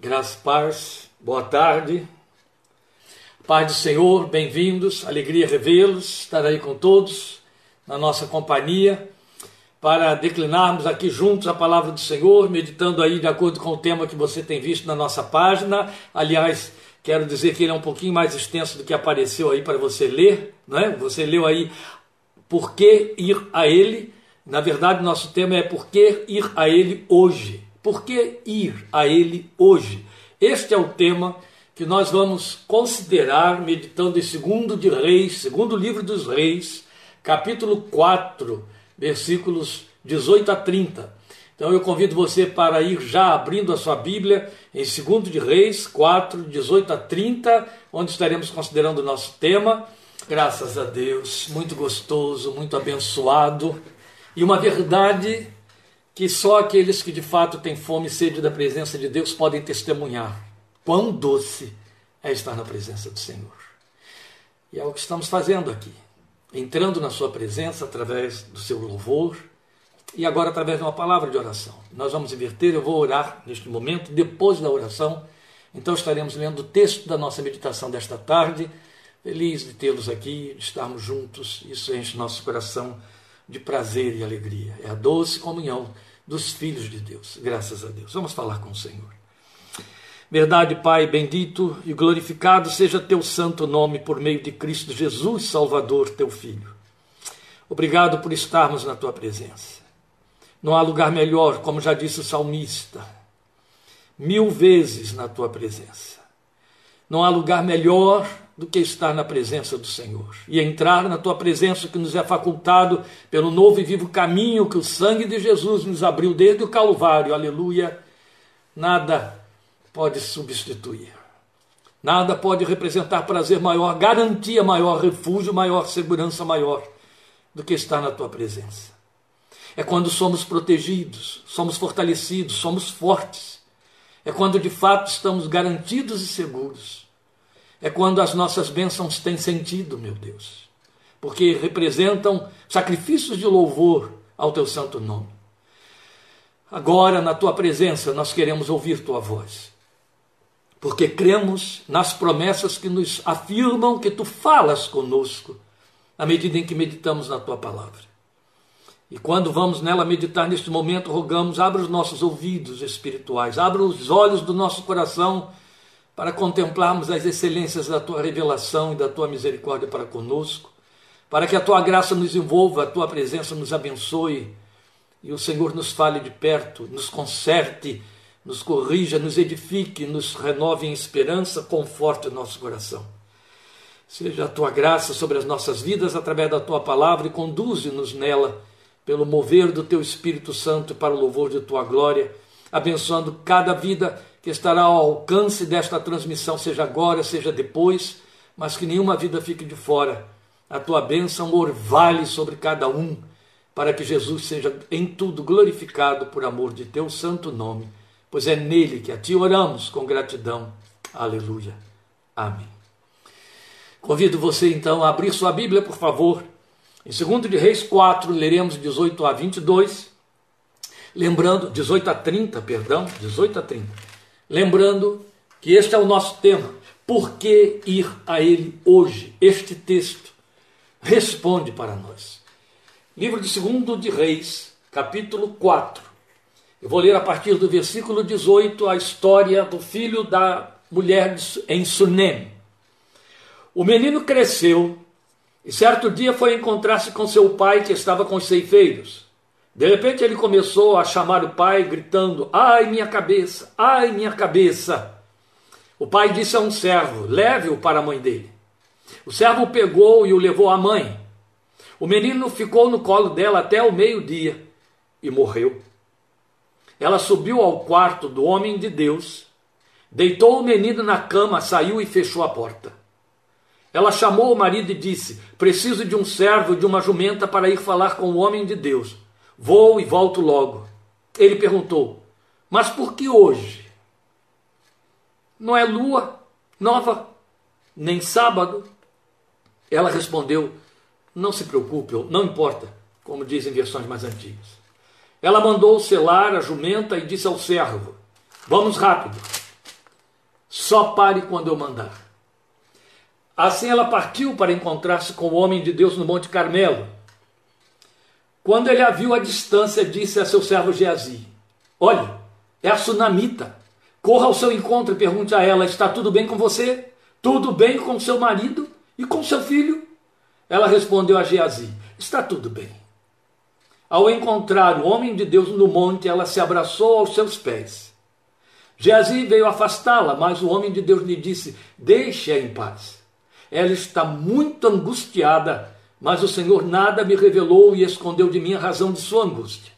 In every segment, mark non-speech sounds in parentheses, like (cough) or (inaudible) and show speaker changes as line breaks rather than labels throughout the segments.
Graças, paz, boa tarde. Pai do Senhor, bem-vindos, alegria revê-los, estar aí com todos, na nossa companhia, para declinarmos aqui juntos a palavra do Senhor, meditando aí de acordo com o tema que você tem visto na nossa página. Aliás, quero dizer que ele é um pouquinho mais extenso do que apareceu aí para você ler, não é? Você leu aí por que ir a ele? Na verdade, nosso tema é por que ir a ele hoje. Por que ir a Ele hoje? Este é o tema que nós vamos considerar meditando em segundo de Reis, segundo livro dos Reis, capítulo 4, versículos 18 a 30. Então eu convido você para ir já abrindo a sua Bíblia em segundo de Reis 4, 18 a 30, onde estaremos considerando o nosso tema. Graças a Deus, muito gostoso, muito abençoado e uma verdade que só aqueles que de fato têm fome e sede da presença de Deus podem testemunhar quão doce é estar na presença do Senhor. E é o que estamos fazendo aqui, entrando na Sua presença através do seu louvor e agora através de uma palavra de oração. Nós vamos inverter, eu vou orar neste momento, depois da oração, então estaremos lendo o texto da nossa meditação desta tarde. Feliz de tê-los aqui, de estarmos juntos, isso enche nosso coração de prazer e alegria. É a doce comunhão dos filhos de Deus. Graças a Deus. Vamos falar com o Senhor. Verdade, Pai, bendito e glorificado seja teu santo nome por meio de Cristo Jesus, Salvador, teu Filho. Obrigado por estarmos na tua presença. Não há lugar melhor, como já disse o salmista, mil vezes na tua presença. Não há lugar melhor do que estar na presença do Senhor e entrar na tua presença que nos é facultado pelo novo e vivo caminho que o sangue de Jesus nos abriu desde o Calvário. Aleluia. Nada pode substituir. Nada pode representar prazer maior, garantia maior, refúgio maior, segurança maior do que estar na tua presença. É quando somos protegidos, somos fortalecidos, somos fortes. É quando de fato estamos garantidos e seguros é quando as nossas bênçãos têm sentido, meu Deus, porque representam sacrifícios de louvor ao teu santo nome. Agora, na tua presença, nós queremos ouvir tua voz, porque cremos nas promessas que nos afirmam que tu falas conosco à medida em que meditamos na tua palavra. E quando vamos nela meditar neste momento, rogamos, abra os nossos ouvidos espirituais, abra os olhos do nosso coração para contemplarmos as excelências da tua revelação e da tua misericórdia para conosco, para que a tua graça nos envolva, a tua presença nos abençoe e o Senhor nos fale de perto, nos conserte, nos corrija, nos edifique, nos renove em esperança, conforte o nosso coração. Seja a tua graça sobre as nossas vidas através da tua palavra e conduze-nos nela pelo mover do teu Espírito Santo para o louvor de tua glória, abençoando cada vida que estará ao alcance desta transmissão, seja agora, seja depois, mas que nenhuma vida fique de fora. A tua bênção orvalhe sobre cada um, para que Jesus seja em tudo glorificado por amor de teu santo nome, pois é nele que a ti oramos com gratidão. Aleluia. Amém. Convido você então a abrir sua Bíblia, por favor. Em 2 de Reis 4, leremos 18 a 22, lembrando, 18 a 30, perdão, 18 a 30. Lembrando que este é o nosso tema. Por que ir a ele hoje? Este texto responde para nós. Livro de 2 de Reis, capítulo 4. Eu vou ler a partir do versículo 18 a história do filho da mulher em Sunem. O menino cresceu e certo dia foi encontrar-se com seu pai que estava com os ceifeiros. De repente ele começou a chamar o pai, gritando: Ai, minha cabeça, ai, minha cabeça. O pai disse a um servo: Leve-o para a mãe dele. O servo pegou e o levou à mãe. O menino ficou no colo dela até o meio-dia e morreu. Ela subiu ao quarto do homem de Deus, deitou o menino na cama, saiu e fechou a porta. Ela chamou o marido e disse: Preciso de um servo de uma jumenta para ir falar com o homem de Deus. Vou e volto logo. Ele perguntou: Mas por que hoje? Não é lua nova, nem sábado? Ela respondeu: Não se preocupe, não importa, como dizem versões mais antigas. Ela mandou selar a jumenta e disse ao servo: Vamos rápido. Só pare quando eu mandar. Assim ela partiu para encontrar-se com o homem de Deus no Monte Carmelo. Quando ele a viu à distância, disse a seu servo Geazi: Olhe, é a sunamita. Corra ao seu encontro e pergunte a ela: Está tudo bem com você? Tudo bem com seu marido e com seu filho? Ela respondeu a Geazi: Está tudo bem. Ao encontrar o homem de Deus no monte, ela se abraçou aos seus pés. Geazi veio afastá-la, mas o homem de Deus lhe disse: Deixe-a em paz. Ela está muito angustiada, mas o Senhor nada me revelou e escondeu de mim a razão de sua angústia.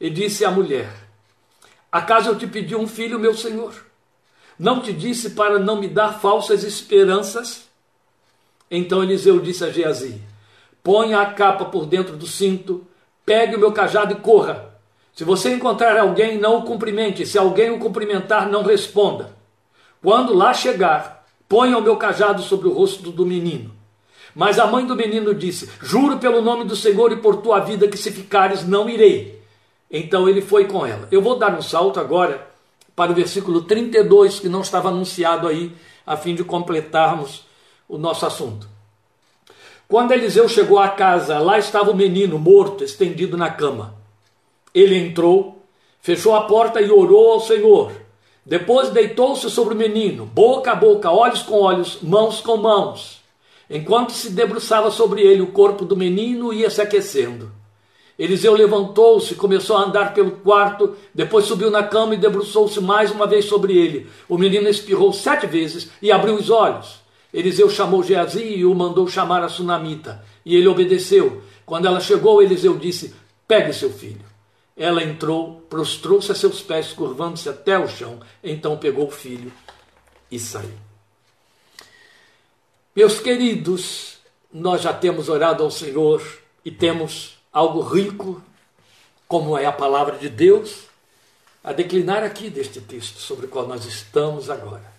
E disse à mulher: Acaso eu te pedi um filho, meu senhor? Não te disse para não me dar falsas esperanças? Então Eliseu disse a Geazi: Ponha a capa por dentro do cinto, pegue o meu cajado e corra. Se você encontrar alguém, não o cumprimente. Se alguém o cumprimentar, não responda. Quando lá chegar, ponha o meu cajado sobre o rosto do menino. Mas a mãe do menino disse: Juro pelo nome do Senhor e por tua vida que se ficares, não irei. Então ele foi com ela. Eu vou dar um salto agora para o versículo 32, que não estava anunciado aí, a fim de completarmos o nosso assunto. Quando Eliseu chegou à casa, lá estava o menino morto, estendido na cama. Ele entrou, fechou a porta e orou ao Senhor. Depois deitou-se sobre o menino, boca a boca, olhos com olhos, mãos com mãos. Enquanto se debruçava sobre ele, o corpo do menino ia se aquecendo. Eliseu levantou-se, começou a andar pelo quarto, depois subiu na cama e debruçou-se mais uma vez sobre ele. O menino espirrou sete vezes e abriu os olhos. Eliseu chamou Geazi e o mandou chamar a sunamita. E ele obedeceu. Quando ela chegou, Eliseu disse: Pegue seu filho. Ela entrou, prostrou-se a seus pés, curvando-se até o chão. Então pegou o filho e saiu. Meus queridos, nós já temos orado ao Senhor e temos algo rico, como é a palavra de Deus, a declinar aqui deste texto sobre o qual nós estamos agora.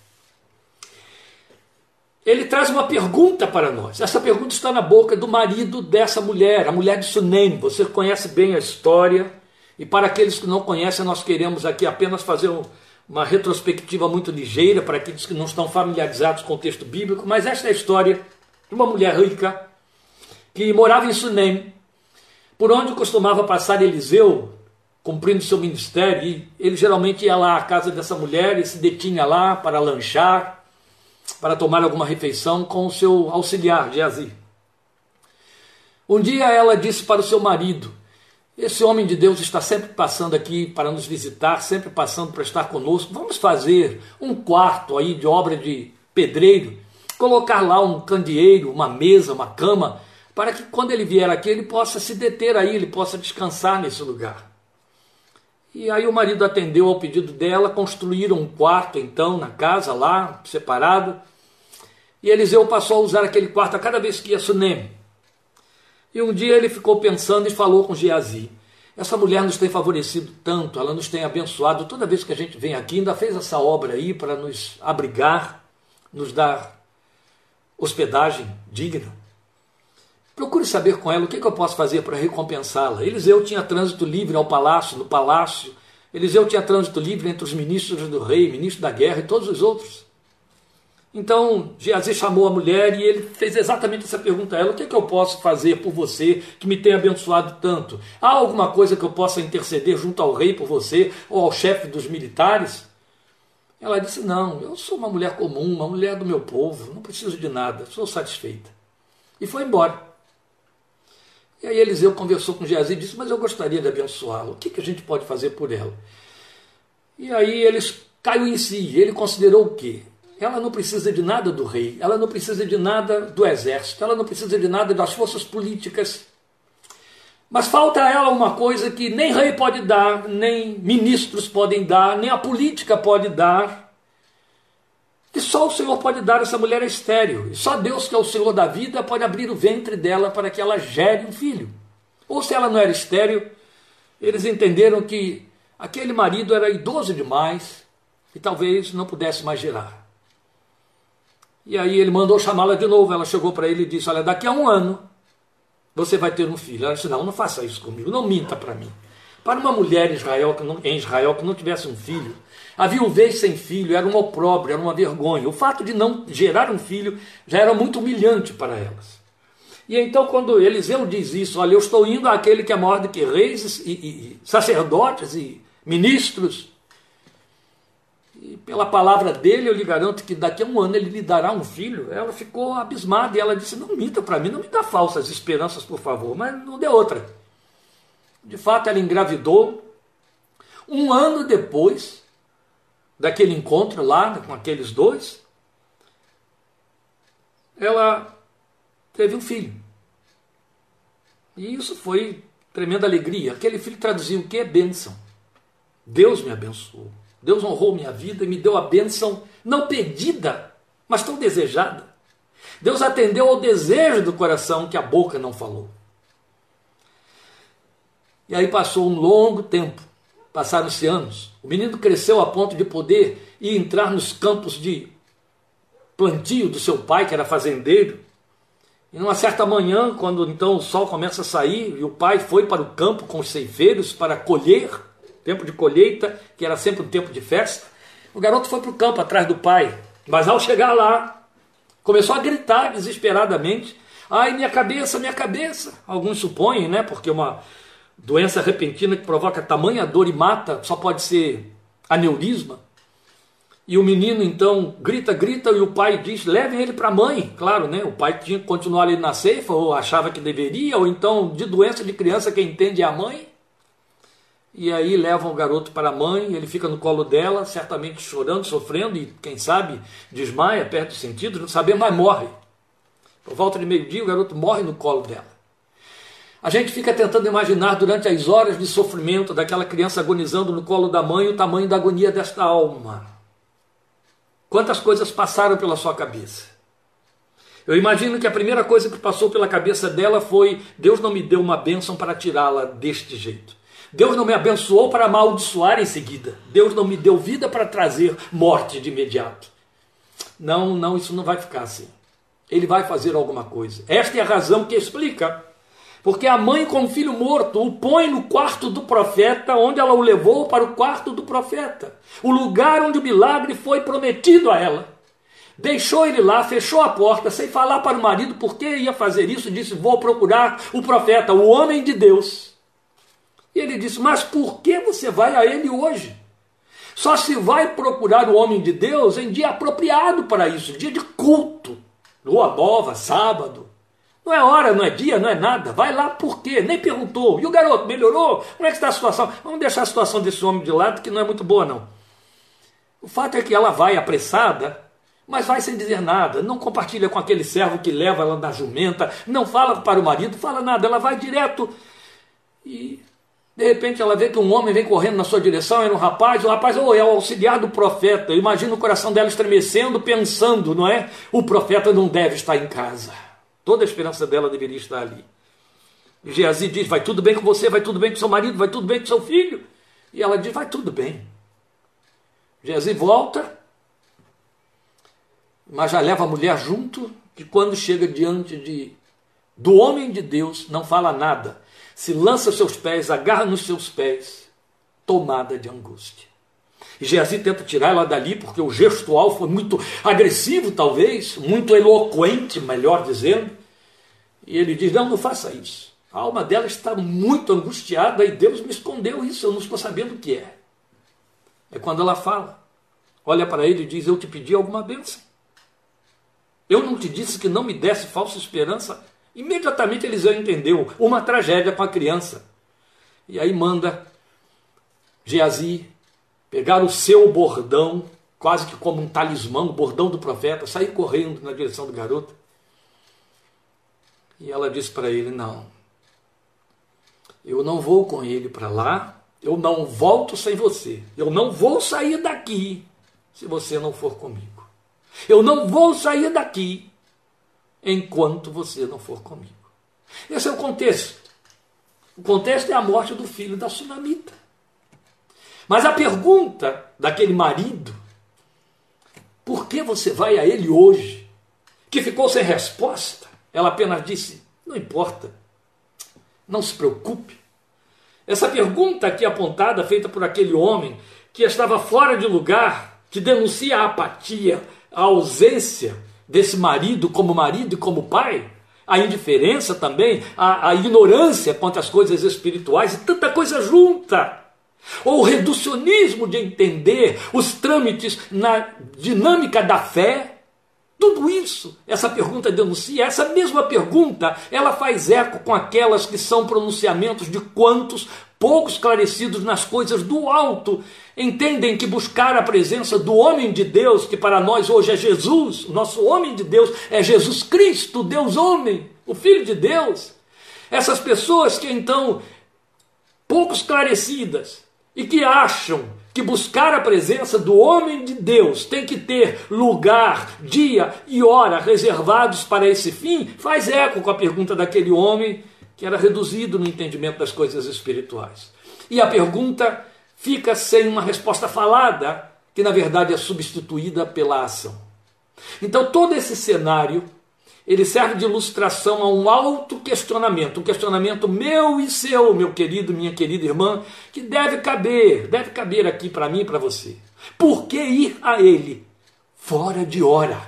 Ele traz uma pergunta para nós. Essa pergunta está na boca do marido dessa mulher, a mulher de Sunem. Você conhece bem a história. E para aqueles que não conhecem, nós queremos aqui apenas fazer uma retrospectiva muito ligeira para aqueles que não estão familiarizados com o texto bíblico. Mas esta é a história de uma mulher rica que morava em Sunem, por onde costumava passar Eliseu, cumprindo seu ministério, e ele geralmente ia lá à casa dessa mulher e se detinha lá para lanchar, para tomar alguma refeição com o seu auxiliar, Geazi. Um dia ela disse para o seu marido: Esse homem de Deus está sempre passando aqui para nos visitar, sempre passando para estar conosco. Vamos fazer um quarto aí de obra de pedreiro, colocar lá um candeeiro, uma mesa, uma cama para que quando ele vier aqui ele possa se deter aí, ele possa descansar nesse lugar. E aí o marido atendeu ao pedido dela, construíram um quarto então na casa lá, separado. E Eliseu passou a usar aquele quarto a cada vez que ia Sunem. E um dia ele ficou pensando e falou com Geazi: Essa mulher nos tem favorecido tanto, ela nos tem abençoado. Toda vez que a gente vem aqui, ainda fez essa obra aí para nos abrigar, nos dar hospedagem digna. Procure saber com ela o que, que eu posso fazer para recompensá-la. Eliseu tinha trânsito livre ao palácio, no palácio. Eliseu tinha trânsito livre entre os ministros do rei, ministro da guerra e todos os outros. Então, Geazi chamou a mulher e ele fez exatamente essa pergunta a ela: O que, é que eu posso fazer por você que me tem abençoado tanto? Há alguma coisa que eu possa interceder junto ao rei por você ou ao chefe dos militares? Ela disse: Não, eu sou uma mulher comum, uma mulher do meu povo, não preciso de nada, sou satisfeita. E foi embora. E aí Eliseu conversou com Geazi e disse, mas eu gostaria de abençoá-la. O que, que a gente pode fazer por ela? E aí eles caiu em si. Ele considerou o quê? Ela não precisa de nada do rei, ela não precisa de nada do exército, ela não precisa de nada das forças políticas. Mas falta a ela uma coisa que nem rei pode dar, nem ministros podem dar, nem a política pode dar, que só o Senhor pode dar essa mulher estéreo. E só Deus, que é o Senhor da vida, pode abrir o ventre dela para que ela gere um filho. Ou se ela não era estéreo, eles entenderam que aquele marido era idoso demais e talvez não pudesse mais gerar. E aí ele mandou chamá-la de novo. Ela chegou para ele e disse: Olha, daqui a um ano você vai ter um filho. Ela disse: Não, não faça isso comigo, não minta para mim. Para uma mulher em Israel, que não, em Israel que não tivesse um filho, A viuvez sem filho era um opróbrio, era uma vergonha. O fato de não gerar um filho já era muito humilhante para elas. E então, quando Eliseu diz isso, olha, eu estou indo àquele que é maior do que reis e, e, e sacerdotes e ministros, e pela palavra dele, eu lhe garanto que daqui a um ano ele lhe dará um filho. Ela ficou abismada e ela disse: Não minta para mim, não me dá falsas esperanças, por favor. Mas não deu outra. De fato, ela engravidou. Um ano depois daquele encontro lá com aqueles dois, ela teve um filho. E isso foi tremenda alegria. Aquele filho traduzia o que é bênção. Deus me abençoou. Deus honrou minha vida e me deu a bênção não pedida, mas tão desejada. Deus atendeu ao desejo do coração que a boca não falou. E aí passou um longo tempo, passaram-se anos. O menino cresceu a ponto de poder ir entrar nos campos de plantio do seu pai, que era fazendeiro. E numa certa manhã, quando então o sol começa a sair, e o pai foi para o campo com os ceifeiros para colher, tempo de colheita, que era sempre um tempo de festa. O garoto foi para o campo atrás do pai, mas ao chegar lá, começou a gritar desesperadamente: Ai, minha cabeça, minha cabeça! Alguns supõem, né? Porque uma doença repentina que provoca tamanha dor e mata só pode ser aneurisma. E o menino então grita, grita, e o pai diz: levem ele para a mãe. Claro, né? O pai tinha que continuar ali na ceifa, ou achava que deveria, ou então de doença de criança, quem entende é a mãe. E aí levam o garoto para a mãe, ele fica no colo dela, certamente chorando, sofrendo, e quem sabe desmaia, perde os sentidos, não saber, mas morre. Por volta de meio-dia, o garoto morre no colo dela. A gente fica tentando imaginar durante as horas de sofrimento daquela criança agonizando no colo da mãe o tamanho da agonia desta alma. Quantas coisas passaram pela sua cabeça? Eu imagino que a primeira coisa que passou pela cabeça dela foi: Deus não me deu uma bênção para tirá-la deste jeito. Deus não me abençoou para amaldiçoar em seguida. Deus não me deu vida para trazer morte de imediato. Não, não, isso não vai ficar assim. Ele vai fazer alguma coisa. Esta é a razão que explica. Porque a mãe, com o filho morto, o põe no quarto do profeta, onde ela o levou para o quarto do profeta. O lugar onde o milagre foi prometido a ela. Deixou ele lá, fechou a porta, sem falar para o marido por que ia fazer isso, disse: Vou procurar o profeta, o homem de Deus. E ele disse: Mas por que você vai a ele hoje? Só se vai procurar o homem de Deus em dia apropriado para isso, dia de culto, lua nova, sábado. Não é hora, não é dia, não é nada. Vai lá por quê? Nem perguntou. E o garoto melhorou? Como é que está a situação? Vamos deixar a situação desse homem de lado, que não é muito boa, não. O fato é que ela vai apressada, mas vai sem dizer nada. Não compartilha com aquele servo que leva ela na jumenta, não fala para o marido, fala nada. Ela vai direto e de repente ela vê que um homem vem correndo na sua direção, era um rapaz, o rapaz oh, é o auxiliar do profeta. Imagina o coração dela estremecendo, pensando, não é? O profeta não deve estar em casa. Toda a esperança dela deveria estar ali. E Geazi diz: Vai tudo bem com você, vai tudo bem com seu marido, vai tudo bem com seu filho. E ela diz: Vai tudo bem. Geazi volta, mas já leva a mulher junto, que quando chega diante de, do homem de Deus, não fala nada se lança aos seus pés, agarra nos seus pés, tomada de angústia. E Geazi tenta tirar ela dali, porque o gestual foi muito agressivo, talvez, muito eloquente, melhor dizendo. E ele diz: Não, não faça isso. A alma dela está muito angustiada e Deus me escondeu isso, eu não estou sabendo o que é. É quando ela fala, olha para ele e diz: Eu te pedi alguma bênção. Eu não te disse que não me desse falsa esperança Imediatamente Eliseu entendeu uma tragédia com a criança. E aí manda Geazi pegar o seu bordão, quase que como um talismã, o bordão do profeta, sair correndo na direção do garoto. E ela diz para ele: Não, eu não vou com ele para lá, eu não volto sem você, eu não vou sair daqui se você não for comigo. Eu não vou sair daqui enquanto você não for comigo. Esse é o contexto. O contexto é a morte do filho da sunamita. Mas a pergunta daquele marido, por que você vai a ele hoje? Que ficou sem resposta. Ela apenas disse: não importa, não se preocupe. Essa pergunta aqui apontada, feita por aquele homem, que estava fora de lugar, que denuncia a apatia, a ausência desse marido como marido e como pai, a indiferença também, a, a ignorância quanto às coisas espirituais e tanta coisa junta. Ou o reducionismo de entender os trâmites na dinâmica da fé. Tudo isso, essa pergunta denuncia, essa mesma pergunta, ela faz eco com aquelas que são pronunciamentos de quantos pouco esclarecidos nas coisas do alto, entendem que buscar a presença do homem de Deus, que para nós hoje é Jesus, o nosso homem de Deus é Jesus Cristo, Deus homem, o Filho de Deus. Essas pessoas que então, pouco esclarecidas, e que acham que buscar a presença do homem de Deus tem que ter lugar, dia e hora reservados para esse fim, faz eco com a pergunta daquele homem que era reduzido no entendimento das coisas espirituais. E a pergunta fica sem uma resposta falada, que na verdade é substituída pela ação. Então todo esse cenário ele serve de ilustração a um alto questionamento, um questionamento meu e seu, meu querido, minha querida irmã, que deve caber, deve caber aqui para mim e para você. Por que ir a ele fora de hora?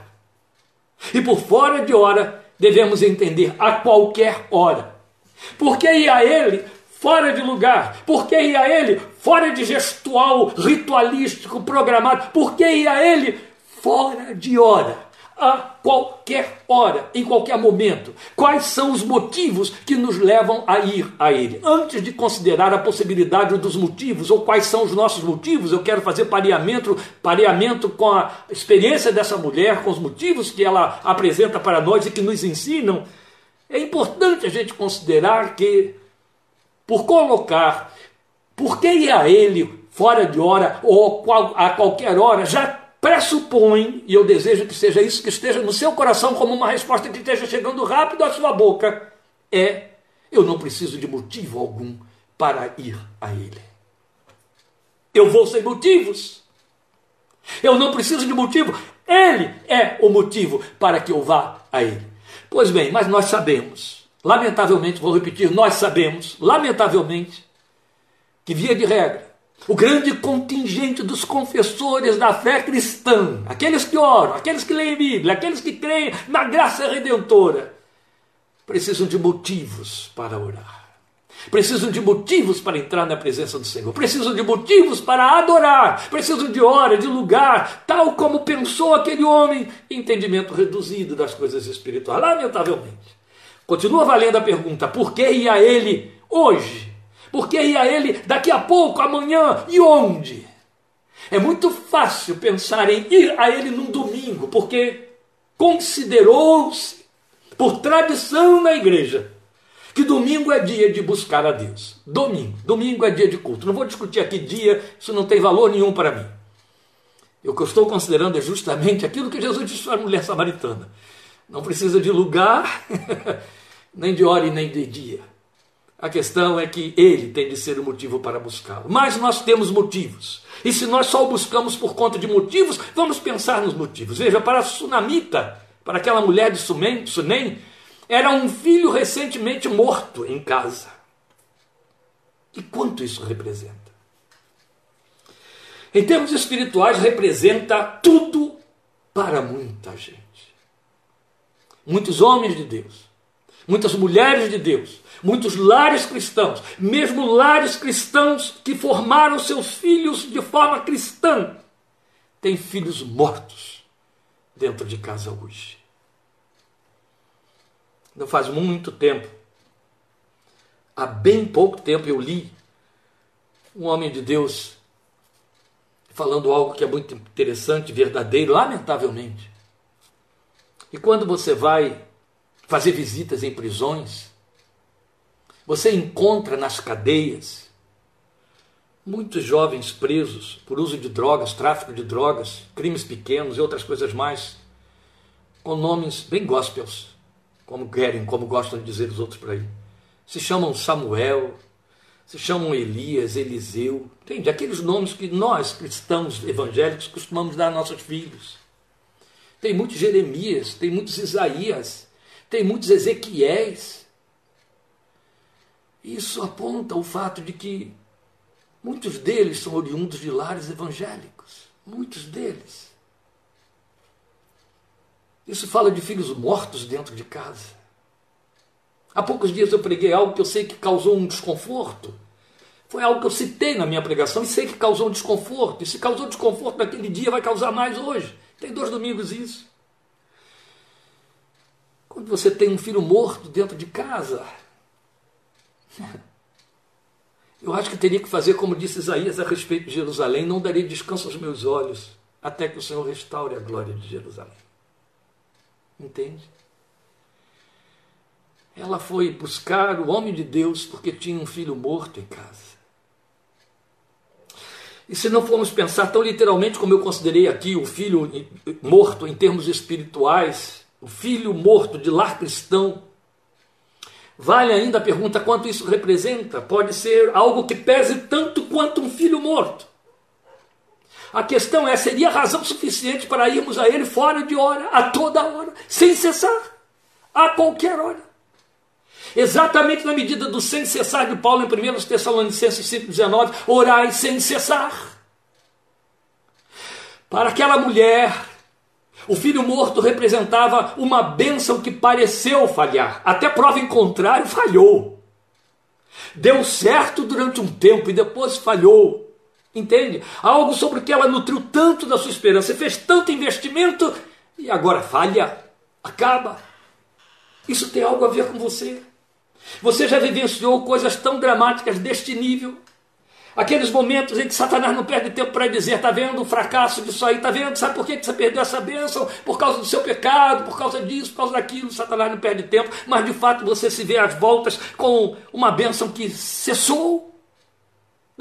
E por fora de hora devemos entender a qualquer hora. Por que ir a ele fora de lugar? Por que ir a ele fora de gestual ritualístico programado? Por que ir a ele fora de hora? a qualquer hora, em qualquer momento. Quais são os motivos que nos levam a ir a Ele? Antes de considerar a possibilidade dos motivos, ou quais são os nossos motivos, eu quero fazer pareamento, pareamento com a experiência dessa mulher, com os motivos que ela apresenta para nós e que nos ensinam. É importante a gente considerar que, por colocar, por que ir a Ele fora de hora ou a qualquer hora, já pressupõe, e eu desejo que seja isso que esteja no seu coração como uma resposta que esteja chegando rápido à sua boca, é: eu não preciso de motivo algum para ir a Ele. Eu vou sem motivos. Eu não preciso de motivo. Ele é o motivo para que eu vá a Ele. Pois bem, mas nós sabemos, lamentavelmente, vou repetir, nós sabemos, lamentavelmente, que via de regra, o grande contingente dos confessores da fé cristã, aqueles que oram, aqueles que leem Bíblia, aqueles que creem na graça redentora, precisam de motivos para orar. Precisam de motivos para entrar na presença do Senhor, precisam de motivos para adorar, precisam de hora, de lugar, tal como pensou aquele homem, entendimento reduzido das coisas espirituais, lamentavelmente. Continua valendo a pergunta: por que ia ele hoje? porque ir a ele daqui a pouco, amanhã e onde? É muito fácil pensar em ir a ele num domingo, porque considerou-se, por tradição na igreja, que domingo é dia de buscar a Deus. Domingo. Domingo é dia de culto. Não vou discutir aqui dia, isso não tem valor nenhum para mim. O que eu estou considerando é justamente aquilo que Jesus disse a mulher samaritana. Não precisa de lugar, (laughs) nem de hora e nem de dia. A questão é que ele tem de ser o motivo para buscá-lo. Mas nós temos motivos. E se nós só o buscamos por conta de motivos, vamos pensar nos motivos. Veja, para a Sunamita, para aquela mulher de Sunem, era um filho recentemente morto em casa. E quanto isso representa? Em termos espirituais, representa tudo para muita gente. Muitos homens de Deus, muitas mulheres de Deus, muitos lares cristãos, mesmo lares cristãos que formaram seus filhos de forma cristã, têm filhos mortos dentro de casa hoje. Não faz muito tempo, há bem pouco tempo eu li um homem de Deus falando algo que é muito interessante, verdadeiro, lamentavelmente. E quando você vai fazer visitas em prisões, você encontra nas cadeias muitos jovens presos por uso de drogas, tráfico de drogas, crimes pequenos e outras coisas mais, com nomes bem gospels, como querem, como gostam de dizer os outros por aí. Se chamam Samuel, se chamam Elias, Eliseu, entende? Aqueles nomes que nós, cristãos evangélicos, costumamos dar a nossos filhos. Tem muitos Jeremias, tem muitos Isaías, tem muitos Ezequiéis. Isso aponta o fato de que Muitos deles são oriundos de lares evangélicos. Muitos deles. Isso fala de filhos mortos dentro de casa. Há poucos dias eu preguei algo que eu sei que causou um desconforto. Foi algo que eu citei na minha pregação e sei que causou um desconforto. E se causou desconforto naquele dia, vai causar mais hoje. Tem dois domingos isso. Quando você tem um filho morto dentro de casa, (laughs) eu acho que teria que fazer como disse Isaías a respeito de Jerusalém: não darei descanso aos meus olhos até que o Senhor restaure a glória de Jerusalém. Entende? Ela foi buscar o homem de Deus porque tinha um filho morto em casa. E se não formos pensar tão literalmente como eu considerei aqui o filho morto em termos espirituais, o filho morto de lar cristão, vale ainda a pergunta quanto isso representa? Pode ser algo que pese tanto quanto um filho morto. A questão é: seria razão suficiente para irmos a Ele fora de hora, a toda hora, sem cessar, a qualquer hora? Exatamente na medida do sem cessar de Paulo em 1 Tessalonicenses 5,19, orai sem cessar. Para aquela mulher, o filho morto representava uma bênção que pareceu falhar, até prova em contrário, falhou. Deu certo durante um tempo e depois falhou. Entende? Algo sobre o que ela nutriu tanto da sua esperança, fez tanto investimento e agora falha, acaba. Isso tem algo a ver com você. Você já vivenciou coisas tão dramáticas deste nível? Aqueles momentos em que Satanás não perde tempo para dizer: está vendo o fracasso disso aí, está vendo? Sabe por que você perdeu essa bênção? Por causa do seu pecado, por causa disso, por causa daquilo. Satanás não perde tempo, mas de fato você se vê às voltas com uma bênção que cessou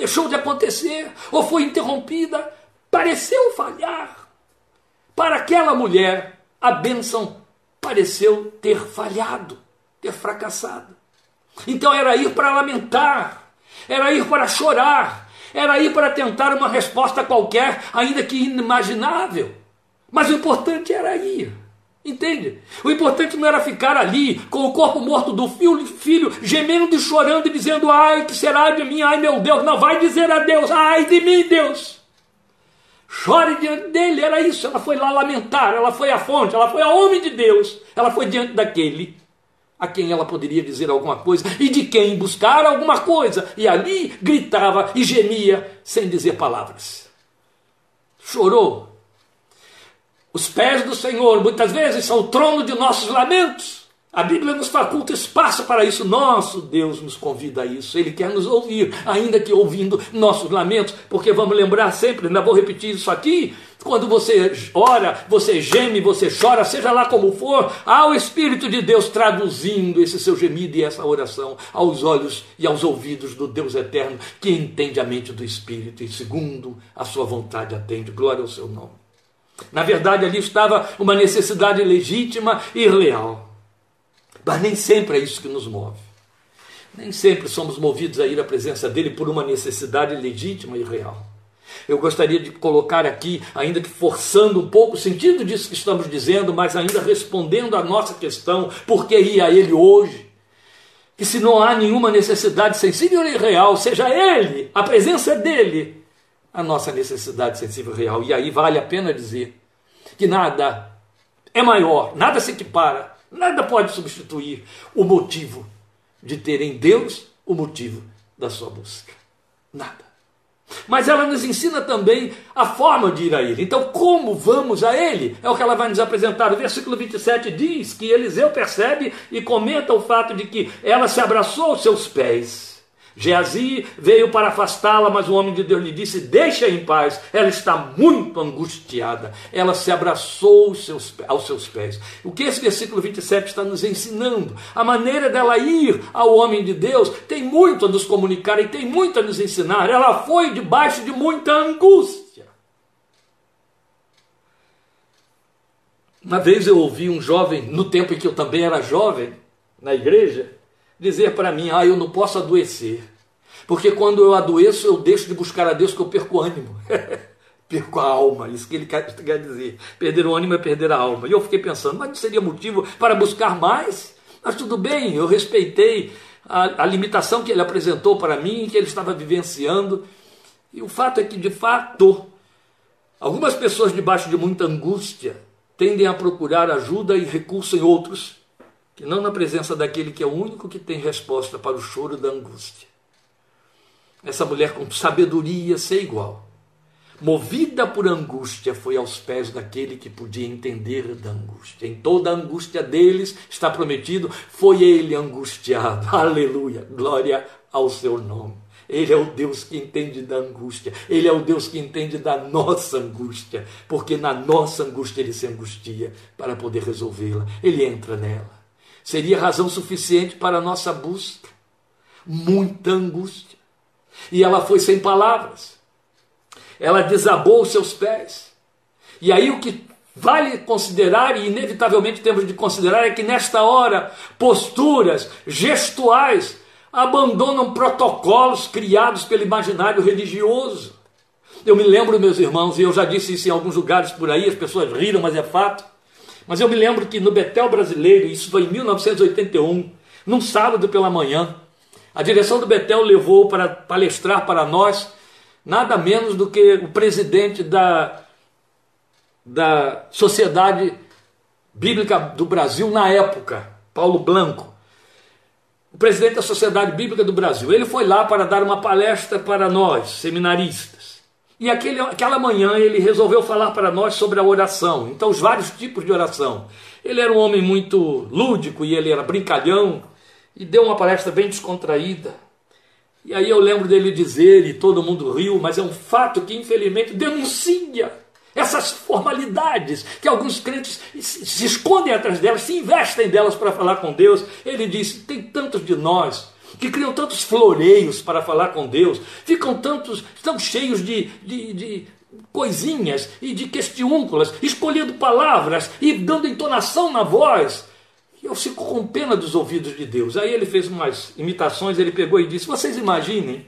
deixou de acontecer ou foi interrompida, pareceu falhar. Para aquela mulher, a bênção pareceu ter falhado, ter fracassado. Então era ir para lamentar, era ir para chorar, era ir para tentar uma resposta qualquer, ainda que inimaginável. Mas o importante era ir. Entende? O importante não era ficar ali com o corpo morto do filho, filho, gemendo e chorando e dizendo: Ai, que será de mim? Ai, meu Deus, não vai dizer a Deus: Ai de mim, Deus. Chore diante dele, era isso. Ela foi lá lamentar, ela foi à fonte, ela foi a homem de Deus, ela foi diante daquele a quem ela poderia dizer alguma coisa e de quem buscar alguma coisa. E ali gritava e gemia sem dizer palavras. Chorou, os pés do Senhor muitas vezes são o trono de nossos lamentos. A Bíblia nos faculta espaço para isso. Nosso Deus nos convida a isso. Ele quer nos ouvir, ainda que ouvindo nossos lamentos, porque vamos lembrar sempre, ainda vou repetir isso aqui. Quando você ora, você geme, você chora, seja lá como for, há o Espírito de Deus traduzindo esse seu gemido e essa oração aos olhos e aos ouvidos do Deus eterno, que entende a mente do Espírito e, segundo a sua vontade, atende. Glória ao seu nome. Na verdade, ali estava uma necessidade legítima e real. Mas nem sempre é isso que nos move. Nem sempre somos movidos a ir à presença dele por uma necessidade legítima e real. Eu gostaria de colocar aqui, ainda que forçando um pouco o sentido disso que estamos dizendo, mas ainda respondendo à nossa questão, por que ir a ele hoje? Que se não há nenhuma necessidade sensível e real, seja ele, a presença dele, a nossa necessidade sensível real. E aí vale a pena dizer que nada é maior, nada se equipara, nada pode substituir o motivo de ter em Deus o motivo da sua busca. Nada. Mas ela nos ensina também a forma de ir a Ele. Então, como vamos a Ele? É o que ela vai nos apresentar. O versículo 27 diz que Eliseu percebe e comenta o fato de que ela se abraçou aos seus pés Geazi veio para afastá-la, mas o homem de Deus lhe disse: Deixa em paz, ela está muito angustiada. Ela se abraçou aos seus, pés. O que esse versículo 27 está nos ensinando? A maneira dela ir ao homem de Deus tem muito a nos comunicar e tem muito a nos ensinar. Ela foi debaixo de muita angústia. Uma vez eu ouvi um jovem, no tempo em que eu também era jovem, na igreja, dizer para mim: ah, eu não posso adoecer. Porque quando eu adoeço, eu deixo de buscar a Deus que eu perco ânimo. (laughs) perco a alma, isso que ele quer, dizer. Perder o ânimo é perder a alma. E eu fiquei pensando, mas não seria motivo para buscar mais? Mas tudo bem, eu respeitei a, a limitação que ele apresentou para mim, que ele estava vivenciando. E o fato é que, de fato, algumas pessoas debaixo de muita angústia tendem a procurar ajuda e recurso em outros, que não na presença daquele que é o único que tem resposta para o choro da angústia. Essa mulher com sabedoria sem igual, movida por angústia, foi aos pés daquele que podia entender da angústia. Em toda a angústia deles está prometido, foi ele angustiado. (laughs) Aleluia, glória ao seu nome. Ele é o Deus que entende da angústia. Ele é o Deus que entende da nossa angústia. Porque na nossa angústia ele se angustia para poder resolvê-la. Ele entra nela. Seria razão suficiente para a nossa busca. Muita angústia. E ela foi sem palavras. Ela desabou os seus pés. E aí o que vale considerar, e inevitavelmente temos de considerar, é que nesta hora, posturas gestuais abandonam protocolos criados pelo imaginário religioso. Eu me lembro, meus irmãos, e eu já disse isso em alguns lugares por aí, as pessoas riram, mas é fato. Mas eu me lembro que no Betel brasileiro, isso foi em 1981, num sábado pela manhã, a direção do Betel levou para palestrar para nós nada menos do que o presidente da, da Sociedade Bíblica do Brasil na época, Paulo Blanco o presidente da Sociedade Bíblica do Brasil. Ele foi lá para dar uma palestra para nós, seminaristas. E aquele, aquela manhã ele resolveu falar para nós sobre a oração. Então, os vários tipos de oração. Ele era um homem muito lúdico e ele era brincalhão e deu uma palestra bem descontraída. E aí eu lembro dele dizer, e todo mundo riu, mas é um fato que infelizmente denuncia essas formalidades que alguns crentes se escondem atrás delas, se investem delas para falar com Deus. Ele disse: tem tantos de nós que criam tantos floreios para falar com Deus, ficam tantos, estão cheios de, de, de coisinhas e de questiúnculas, escolhendo palavras e dando entonação na voz. E eu fico com pena dos ouvidos de Deus. Aí ele fez umas imitações, ele pegou e disse: Vocês imaginem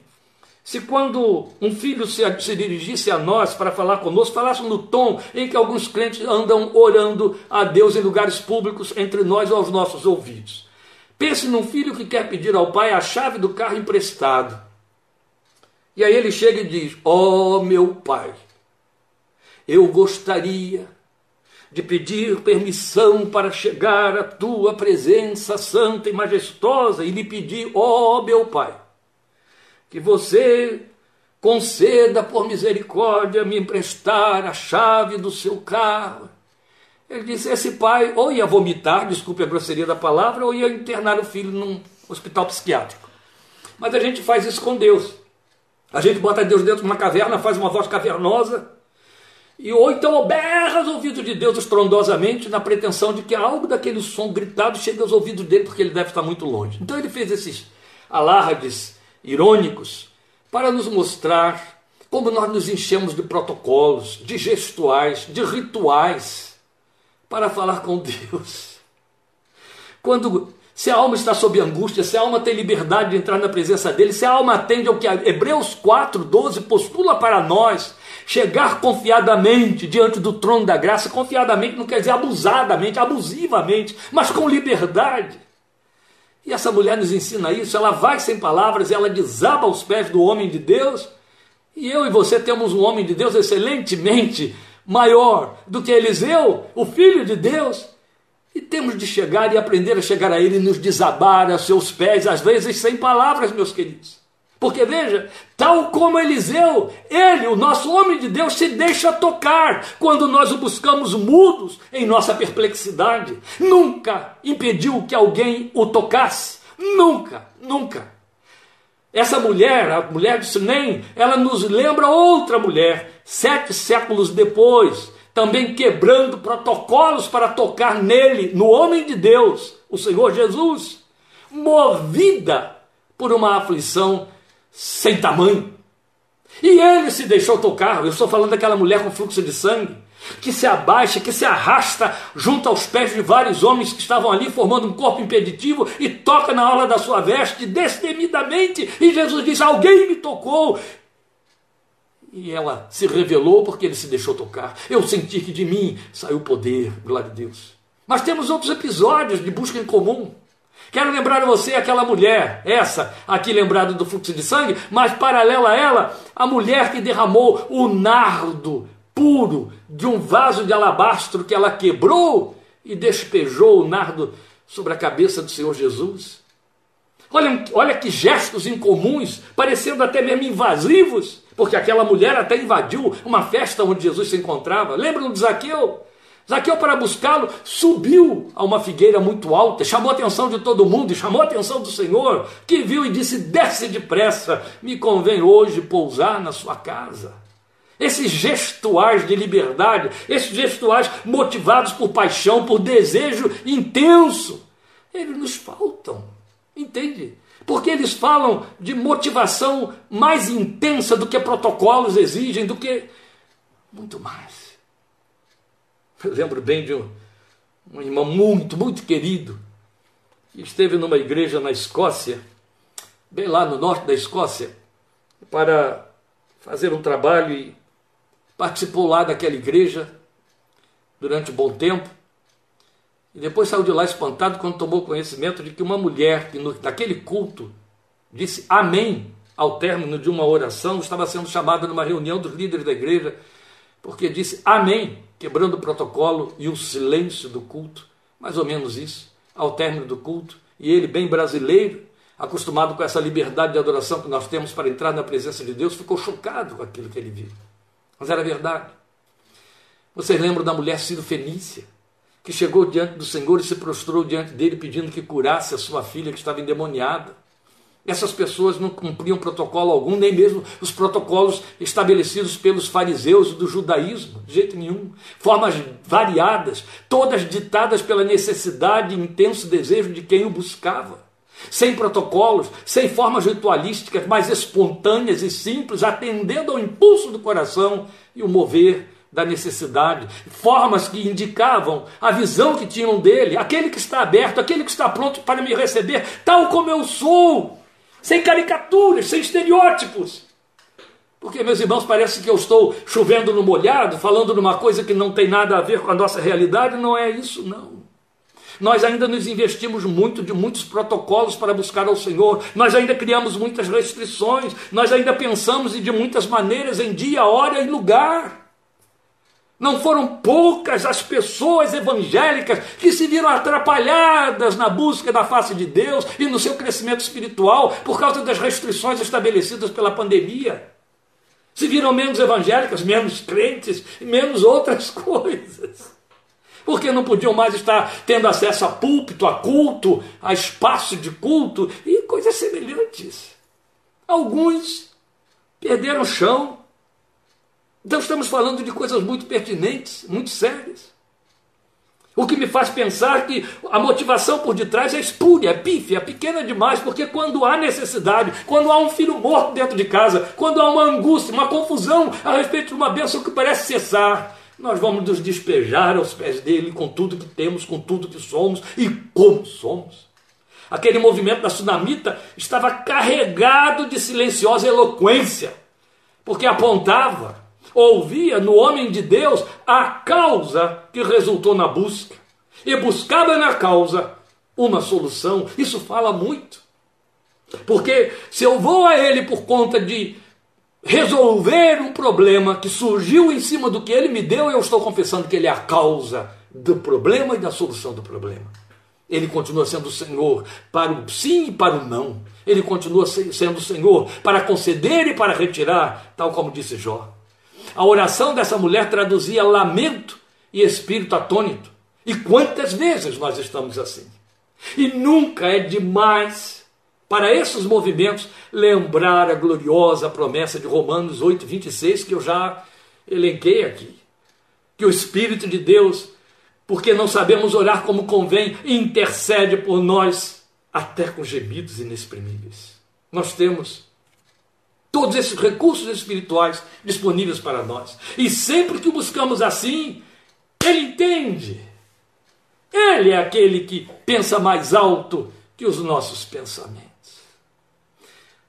se quando um filho se, se, dirigisse a nós para falar conosco, falasse no tom em que alguns crentes andam orando a Deus em lugares públicos entre nós aos nossos ouvidos. Pense num filho que quer pedir ao pai a chave do carro emprestado. E aí ele chega e diz: Ó oh, meu pai, eu gostaria de pedir permissão para chegar à tua presença santa e majestosa e lhe pedir, ó oh, meu pai que você conceda por misericórdia me emprestar a chave do seu carro. Ele disse: esse pai ou ia vomitar, desculpe a grosseria da palavra, ou ia internar o filho num hospital psiquiátrico. Mas a gente faz isso com Deus. A gente bota Deus dentro de uma caverna, faz uma voz cavernosa, e ou então berra aos ouvidos de Deus estrondosamente, na pretensão de que algo daquele som gritado chegue aos ouvidos dele, porque ele deve estar muito longe. Então ele fez esses alardes irônicos para nos mostrar como nós nos enchemos de protocolos, de gestuais, de rituais para falar com Deus. Quando se a alma está sob angústia, se a alma tem liberdade de entrar na presença dele, se a alma atende ao que Hebreus 4:12 postula para nós, chegar confiadamente diante do trono da graça, confiadamente não quer dizer abusadamente, abusivamente, mas com liberdade. E essa mulher nos ensina isso, ela vai sem palavras, ela desaba aos pés do homem de Deus. E eu e você temos um homem de Deus excelentemente maior do que Eliseu, o filho de Deus. E temos de chegar e aprender a chegar a ele e nos desabar a seus pés, às vezes sem palavras, meus queridos. Porque veja, tal como Eliseu, ele, o nosso homem de Deus, se deixa tocar quando nós o buscamos mudos em nossa perplexidade. Nunca impediu que alguém o tocasse. Nunca, nunca. Essa mulher, a mulher de Sunem, ela nos lembra outra mulher, sete séculos depois, também quebrando protocolos para tocar nele, no homem de Deus, o Senhor Jesus, movida por uma aflição sem tamanho. E ele se deixou tocar. Eu estou falando daquela mulher com fluxo de sangue, que se abaixa, que se arrasta junto aos pés de vários homens que estavam ali formando um corpo impeditivo e toca na orla da sua veste destemidamente. E Jesus diz: Alguém me tocou. E ela se revelou porque ele se deixou tocar. Eu senti que de mim saiu poder, glória a Deus. Mas temos outros episódios de busca em comum. Quero lembrar a você aquela mulher, essa aqui lembrada do fluxo de sangue, mas paralela a ela, a mulher que derramou o nardo puro de um vaso de alabastro que ela quebrou e despejou o nardo sobre a cabeça do Senhor Jesus. Olha, olha que gestos incomuns, parecendo até mesmo invasivos, porque aquela mulher até invadiu uma festa onde Jesus se encontrava. Lembram de Zaqueu? Zaqueu, para buscá-lo, subiu a uma figueira muito alta, chamou a atenção de todo mundo e chamou a atenção do Senhor, que viu e disse: Desce depressa, me convém hoje pousar na sua casa. Esses gestuais de liberdade, esses gestuais motivados por paixão, por desejo intenso, eles nos faltam, entende? Porque eles falam de motivação mais intensa do que protocolos exigem, do que muito mais. Eu lembro bem de um, um irmão muito, muito querido, que esteve numa igreja na Escócia, bem lá no norte da Escócia, para fazer um trabalho e participou lá daquela igreja durante um bom tempo. E depois saiu de lá espantado quando tomou conhecimento de que uma mulher que no, naquele culto disse amém ao término de uma oração estava sendo chamada numa reunião dos líderes da igreja porque disse amém quebrando o protocolo e o silêncio do culto, mais ou menos isso, ao término do culto, e ele, bem brasileiro, acostumado com essa liberdade de adoração que nós temos para entrar na presença de Deus, ficou chocado com aquilo que ele viu. Mas era verdade. Vocês lembram da mulher Ciro Fenícia, que chegou diante do Senhor e se prostrou diante dele pedindo que curasse a sua filha que estava endemoniada. Essas pessoas não cumpriam protocolo algum, nem mesmo os protocolos estabelecidos pelos fariseus do judaísmo, de jeito nenhum. Formas variadas, todas ditadas pela necessidade e intenso desejo de quem o buscava. Sem protocolos, sem formas ritualísticas, mais espontâneas e simples, atendendo ao impulso do coração e o mover da necessidade, formas que indicavam a visão que tinham dele, aquele que está aberto, aquele que está pronto para me receber, tal como eu sou sem caricaturas, sem estereótipos. Porque, meus irmãos, parece que eu estou chovendo no molhado, falando numa coisa que não tem nada a ver com a nossa realidade. Não é isso, não. Nós ainda nos investimos muito de muitos protocolos para buscar ao Senhor, nós ainda criamos muitas restrições, nós ainda pensamos de muitas maneiras em dia, hora e lugar. Não foram poucas as pessoas evangélicas que se viram atrapalhadas na busca da face de Deus e no seu crescimento espiritual por causa das restrições estabelecidas pela pandemia. Se viram menos evangélicas, menos crentes e menos outras (laughs) coisas. Porque não podiam mais estar tendo acesso a púlpito, a culto, a espaço de culto e coisas semelhantes. Alguns perderam o chão, então estamos falando de coisas muito pertinentes, muito sérias. O que me faz pensar que a motivação por detrás é espúria, é pífia, é pequena demais, porque quando há necessidade, quando há um filho morto dentro de casa, quando há uma angústia, uma confusão a respeito de uma bênção que parece cessar, nós vamos nos despejar aos pés dele com tudo que temos, com tudo que somos e como somos. Aquele movimento da tsunamita estava carregado de silenciosa eloquência, porque apontava ouvia no homem de Deus a causa que resultou na busca e buscava na causa uma solução. Isso fala muito. Porque se eu vou a ele por conta de resolver um problema que surgiu em cima do que ele me deu, eu estou confessando que ele é a causa do problema e da solução do problema. Ele continua sendo o Senhor para o sim e para o não. Ele continua sendo o Senhor para conceder e para retirar, tal como disse Jó. A oração dessa mulher traduzia lamento e espírito atônito. E quantas vezes nós estamos assim? E nunca é demais para esses movimentos lembrar a gloriosa promessa de Romanos 8, 26, que eu já elenquei aqui. Que o Espírito de Deus, porque não sabemos orar como convém, intercede por nós até com gemidos inexprimíveis. Nós temos todos esses recursos espirituais disponíveis para nós. E sempre que buscamos assim, Ele entende. Ele é aquele que pensa mais alto que os nossos pensamentos.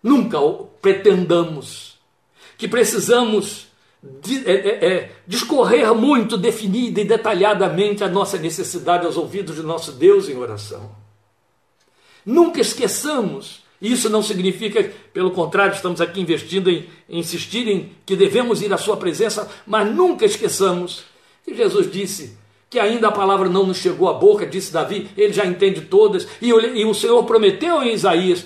Nunca pretendamos que precisamos de, é, é, é, discorrer muito definida e detalhadamente a nossa necessidade aos ouvidos de nosso Deus em oração. Nunca esqueçamos. Isso não significa, pelo contrário, estamos aqui investindo em, em insistir em que devemos ir à Sua presença, mas nunca esqueçamos que Jesus disse que ainda a palavra não nos chegou à boca, disse Davi, ele já entende todas, e, e o Senhor prometeu em Isaías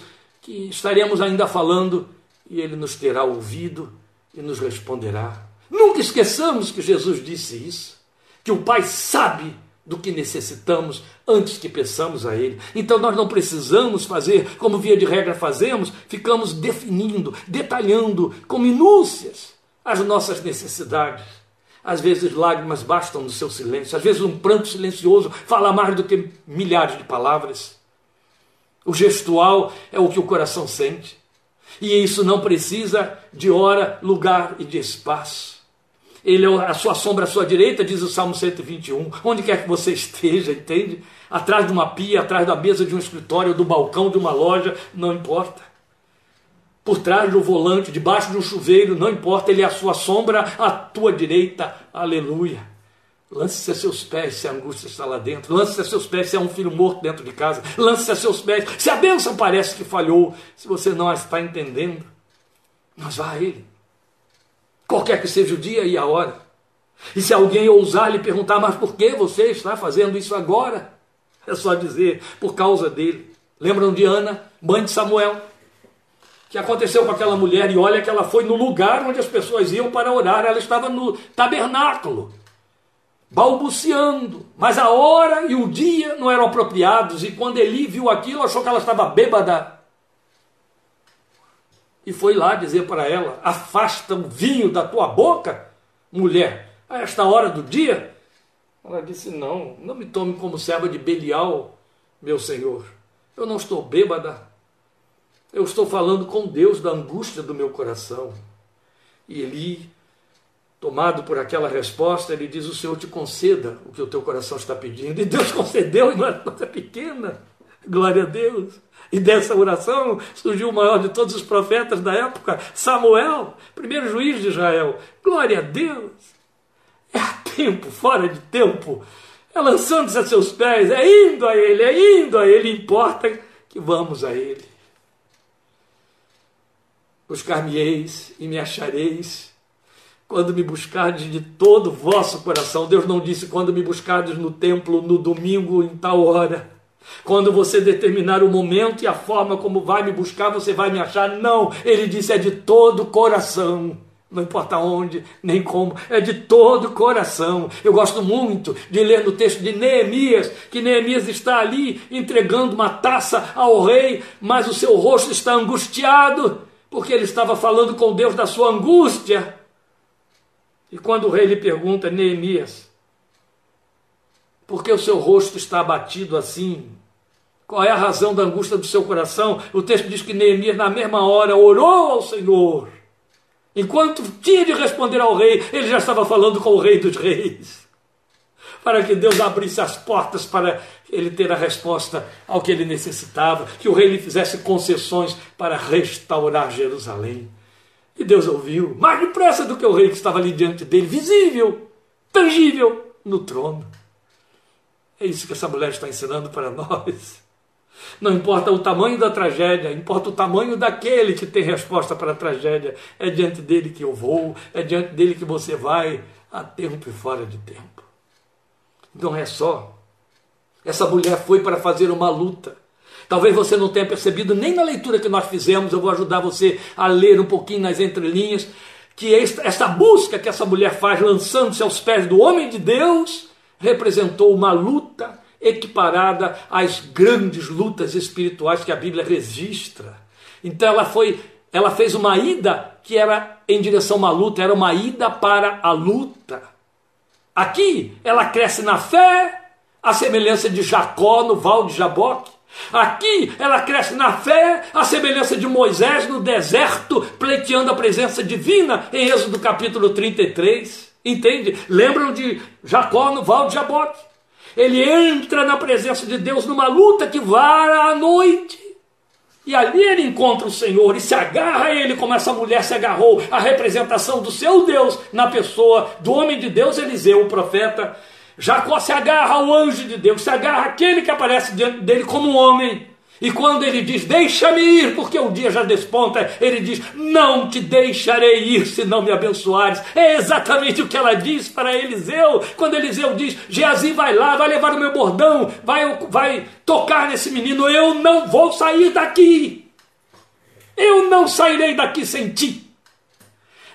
que estaremos ainda falando e ele nos terá ouvido e nos responderá. Nunca esqueçamos que Jesus disse isso, que o Pai sabe do que necessitamos antes que peçamos a Ele. Então nós não precisamos fazer como via de regra fazemos, ficamos definindo, detalhando com minúcias as nossas necessidades. Às vezes lágrimas bastam no seu silêncio, às vezes um pranto silencioso fala mais do que milhares de palavras. O gestual é o que o coração sente. E isso não precisa de hora, lugar e de espaço. Ele é a sua sombra à sua direita, diz o Salmo 121. Onde quer que você esteja, entende? Atrás de uma pia, atrás da mesa de um escritório, do balcão de uma loja, não importa. Por trás do volante, debaixo de um chuveiro, não importa, ele é a sua sombra à tua direita. Aleluia. Lance-se a seus pés se a angústia está lá dentro. Lance-se a seus pés se há um filho morto dentro de casa. Lance-se a seus pés se a bênção parece que falhou. Se você não a está entendendo, mas vá a Ele qualquer que seja o dia e a hora. E se alguém ousar lhe perguntar, mas por que você está fazendo isso agora? É só dizer, por causa dele. Lembram de Ana, mãe de Samuel? que aconteceu com aquela mulher, e olha que ela foi no lugar onde as pessoas iam para orar, ela estava no tabernáculo, balbuciando, mas a hora e o dia não eram apropriados, e quando Eli viu aquilo, achou que ela estava bêbada, e foi lá dizer para ela: Afasta o vinho da tua boca, mulher, a esta hora do dia. Ela disse: Não, não me tome como serva de Belial, meu senhor. Eu não estou bêbada. Eu estou falando com Deus da angústia do meu coração. E Eli, tomado por aquela resposta, ele diz: O Senhor te conceda o que o teu coração está pedindo. E Deus (laughs) concedeu, e não é coisa pequena. Glória a Deus. E dessa oração surgiu o maior de todos os profetas da época, Samuel, primeiro juiz de Israel. Glória a Deus! É a tempo, fora de tempo, é lançando-se a seus pés, é indo a Ele, é indo a Ele, importa que vamos a Ele. Buscar-me-eis e me achareis quando me buscardes de todo o vosso coração. Deus não disse quando me buscardes no templo no domingo em tal hora. Quando você determinar o momento e a forma como vai me buscar, você vai me achar. Não, ele disse: é de todo o coração. Não importa onde, nem como, é de todo o coração. Eu gosto muito de ler no texto de Neemias, que Neemias está ali entregando uma taça ao rei, mas o seu rosto está angustiado, porque ele estava falando com Deus da sua angústia. E quando o rei lhe pergunta, Neemias, por que o seu rosto está abatido assim? Qual é a razão da angústia do seu coração? O texto diz que Neemias, na mesma hora, orou ao Senhor. Enquanto tinha de responder ao rei, ele já estava falando com o rei dos reis. Para que Deus abrisse as portas para ele ter a resposta ao que ele necessitava, que o rei lhe fizesse concessões para restaurar Jerusalém. E Deus ouviu, mais depressa do que o rei que estava ali diante dele, visível, tangível, no trono. É isso que essa mulher está ensinando para nós. Não importa o tamanho da tragédia, importa o tamanho daquele que tem resposta para a tragédia. É diante dele que eu vou, é diante dele que você vai, a tempo e fora de tempo. Não é só. Essa mulher foi para fazer uma luta. Talvez você não tenha percebido nem na leitura que nós fizemos, eu vou ajudar você a ler um pouquinho nas entrelinhas, que essa busca que essa mulher faz, lançando-se aos pés do homem de Deus, representou uma luta equiparada às grandes lutas espirituais que a Bíblia registra. Então ela foi, ela fez uma ida que era em direção a uma luta, era uma ida para a luta. Aqui ela cresce na fé, a semelhança de Jacó no val de Jaboque. Aqui ela cresce na fé, a semelhança de Moisés no deserto, pleiteando a presença divina, em Êxodo capítulo 33. Entende? Lembram de Jacó no Val de Jaboque? Ele entra na presença de Deus numa luta que vara à noite. E ali ele encontra o Senhor e se agarra a ele, como essa mulher se agarrou à representação do seu Deus na pessoa do homem de Deus, Eliseu, o profeta. Jacó se agarra ao anjo de Deus, se agarra àquele que aparece diante dele como um homem. E quando ele diz, deixa-me ir, porque o dia já desponta, ele diz, não te deixarei ir se não me abençoares. É exatamente o que ela diz para Eliseu. Quando Eliseu diz, Geazi vai lá, vai levar o meu bordão, vai, vai tocar nesse menino, eu não vou sair daqui. Eu não sairei daqui sem ti.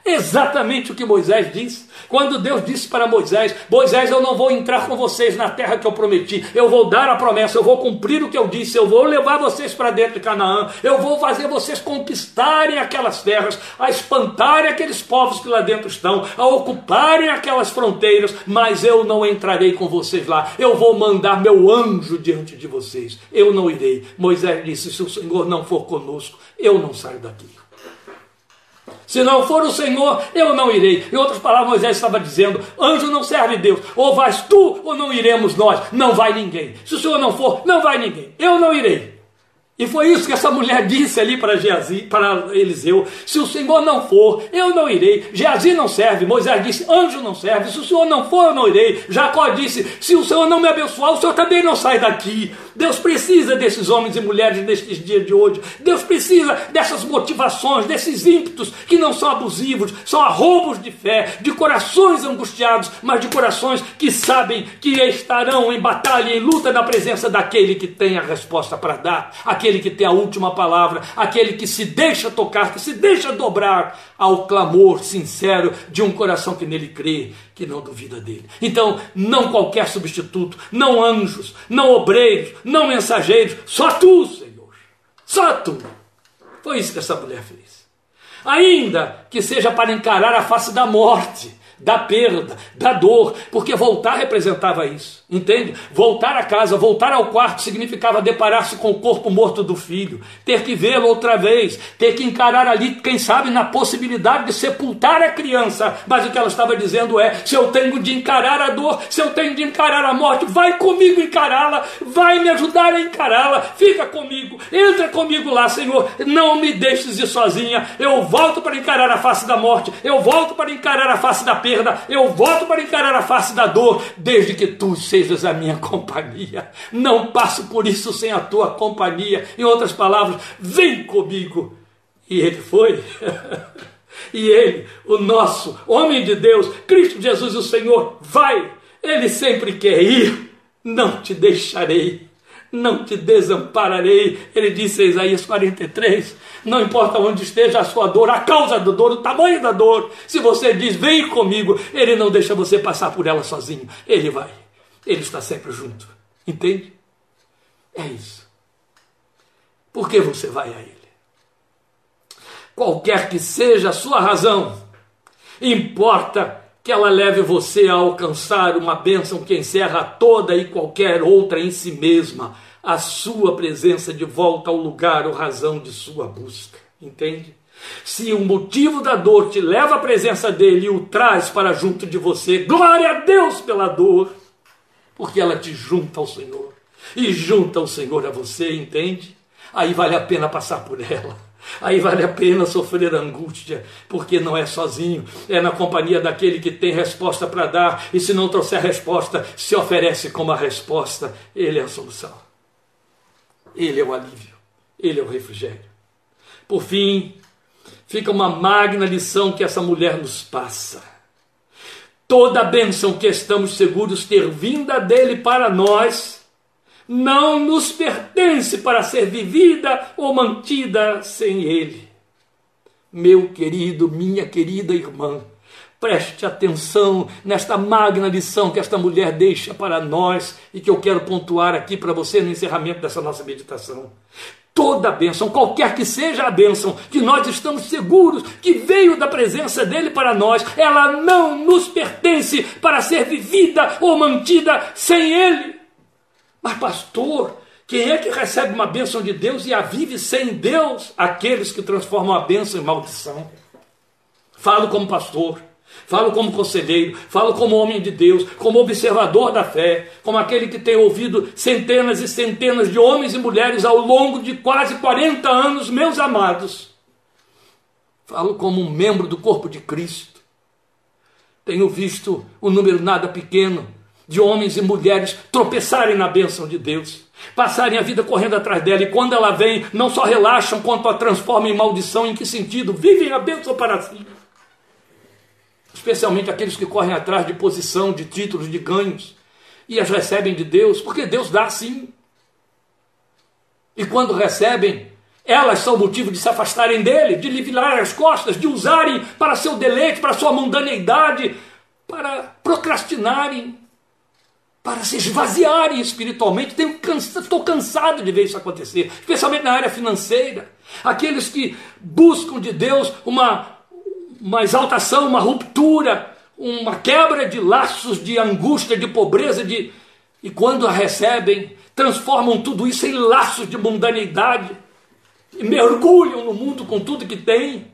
Exatamente o que Moisés disse. Quando Deus disse para Moisés: Moisés, eu não vou entrar com vocês na terra que eu prometi, eu vou dar a promessa, eu vou cumprir o que eu disse, eu vou levar vocês para dentro de Canaã, eu vou fazer vocês conquistarem aquelas terras, a espantarem aqueles povos que lá dentro estão, a ocuparem aquelas fronteiras, mas eu não entrarei com vocês lá, eu vou mandar meu anjo diante de vocês, eu não irei. Moisés disse: Se o Senhor não for conosco, eu não saio daqui. Se não for o Senhor, eu não irei. Em outras palavras, Moisés estava dizendo: anjo não serve Deus. Ou vais tu, ou não iremos nós. Não vai ninguém. Se o Senhor não for, não vai ninguém. Eu não irei. E foi isso que essa mulher disse ali para para Eliseu: se o Senhor não for, eu não irei. Geazi não serve. Moisés disse: anjo não serve. Se o Senhor não for, eu não irei. Jacó disse: se o Senhor não me abençoar, o Senhor também não sai daqui. Deus precisa desses homens e mulheres nestes dias de hoje. Deus precisa dessas motivações, desses ímpetos que não são abusivos, são arroubos de fé, de corações angustiados, mas de corações que sabem que estarão em batalha, em luta na presença daquele que tem a resposta para dar que tem a última palavra, aquele que se deixa tocar, que se deixa dobrar ao clamor sincero de um coração que nele crê, que não duvida dele. Então, não qualquer substituto, não anjos, não obreiros, não mensageiros, só tu, Senhor. Só tu. Foi isso que essa mulher fez. Ainda que seja para encarar a face da morte, da perda, da dor, porque voltar representava isso. Entende? Voltar a casa, voltar ao quarto significava deparar-se com o corpo morto do filho, ter que vê-lo outra vez, ter que encarar ali, quem sabe, na possibilidade de sepultar a criança. Mas o que ela estava dizendo é: se eu tenho de encarar a dor, se eu tenho de encarar a morte, vai comigo encará-la, vai me ajudar a encará-la, fica comigo, entra comigo lá, Senhor, não me deixes ir sozinha. Eu volto para encarar a face da morte, eu volto para encarar a face da perda, eu volto para encarar a face da dor, desde que tu sejas a minha (laughs) companhia. Não passo por isso sem a tua companhia. Em outras palavras, vem comigo. E ele foi. (laughs) e ele, o nosso homem de Deus, Cristo Jesus, o Senhor, vai. Ele sempre quer ir. Não te deixarei não te desampararei. Ele disse em Isaías 43: Não importa onde esteja a sua dor, a causa da dor, o tamanho da dor, se você diz, vem comigo, ele não deixa você passar por ela sozinho, ele vai. Ele está sempre junto. Entende? É isso. Por que você vai a Ele? Qualquer que seja a sua razão, importa que ela leve você a alcançar uma bênção que encerra toda e qualquer outra em si mesma, a sua presença de volta ao lugar ou razão de sua busca. Entende? Se o motivo da dor te leva à presença dele e o traz para junto de você, glória a Deus pela dor porque ela te junta ao Senhor. E junta o Senhor a você, entende? Aí vale a pena passar por ela. Aí vale a pena sofrer angústia, porque não é sozinho, é na companhia daquele que tem resposta para dar, e se não trouxer resposta, se oferece como a resposta. Ele é a solução. Ele é o alívio, ele é o refrigério. Por fim, fica uma magna lição que essa mulher nos passa toda a bênção que estamos seguros ter vinda dele para nós, não nos pertence para ser vivida ou mantida sem ele. Meu querido, minha querida irmã, preste atenção nesta magna lição que esta mulher deixa para nós e que eu quero pontuar aqui para você no encerramento dessa nossa meditação toda a bênção, qualquer que seja a bênção, que nós estamos seguros que veio da presença dele para nós, ela não nos pertence para ser vivida ou mantida sem ele. Mas, pastor, quem é que recebe uma bênção de Deus e a vive sem Deus? Aqueles que transformam a bênção em maldição. Falo como pastor. Falo como conselheiro, falo como homem de Deus, como observador da fé, como aquele que tem ouvido centenas e centenas de homens e mulheres ao longo de quase 40 anos, meus amados. Falo como um membro do corpo de Cristo. Tenho visto um número nada pequeno de homens e mulheres tropeçarem na bênção de Deus, passarem a vida correndo atrás dela, e quando ela vem, não só relaxam, quanto a transformam em maldição. Em que sentido? Vivem a bênção para si. Especialmente aqueles que correm atrás de posição, de títulos, de ganhos, e as recebem de Deus, porque Deus dá sim. E quando recebem, elas são motivo de se afastarem dele, de lhe virar as costas, de usarem para seu deleite, para sua mundaneidade, para procrastinarem, para se esvaziarem espiritualmente. Estou cansado de ver isso acontecer, especialmente na área financeira. Aqueles que buscam de Deus uma, uma exaltação, uma ruptura, uma quebra de laços de angústia, de pobreza, de, e quando a recebem, transformam tudo isso em laços de mundanidade e mergulham no mundo com tudo que têm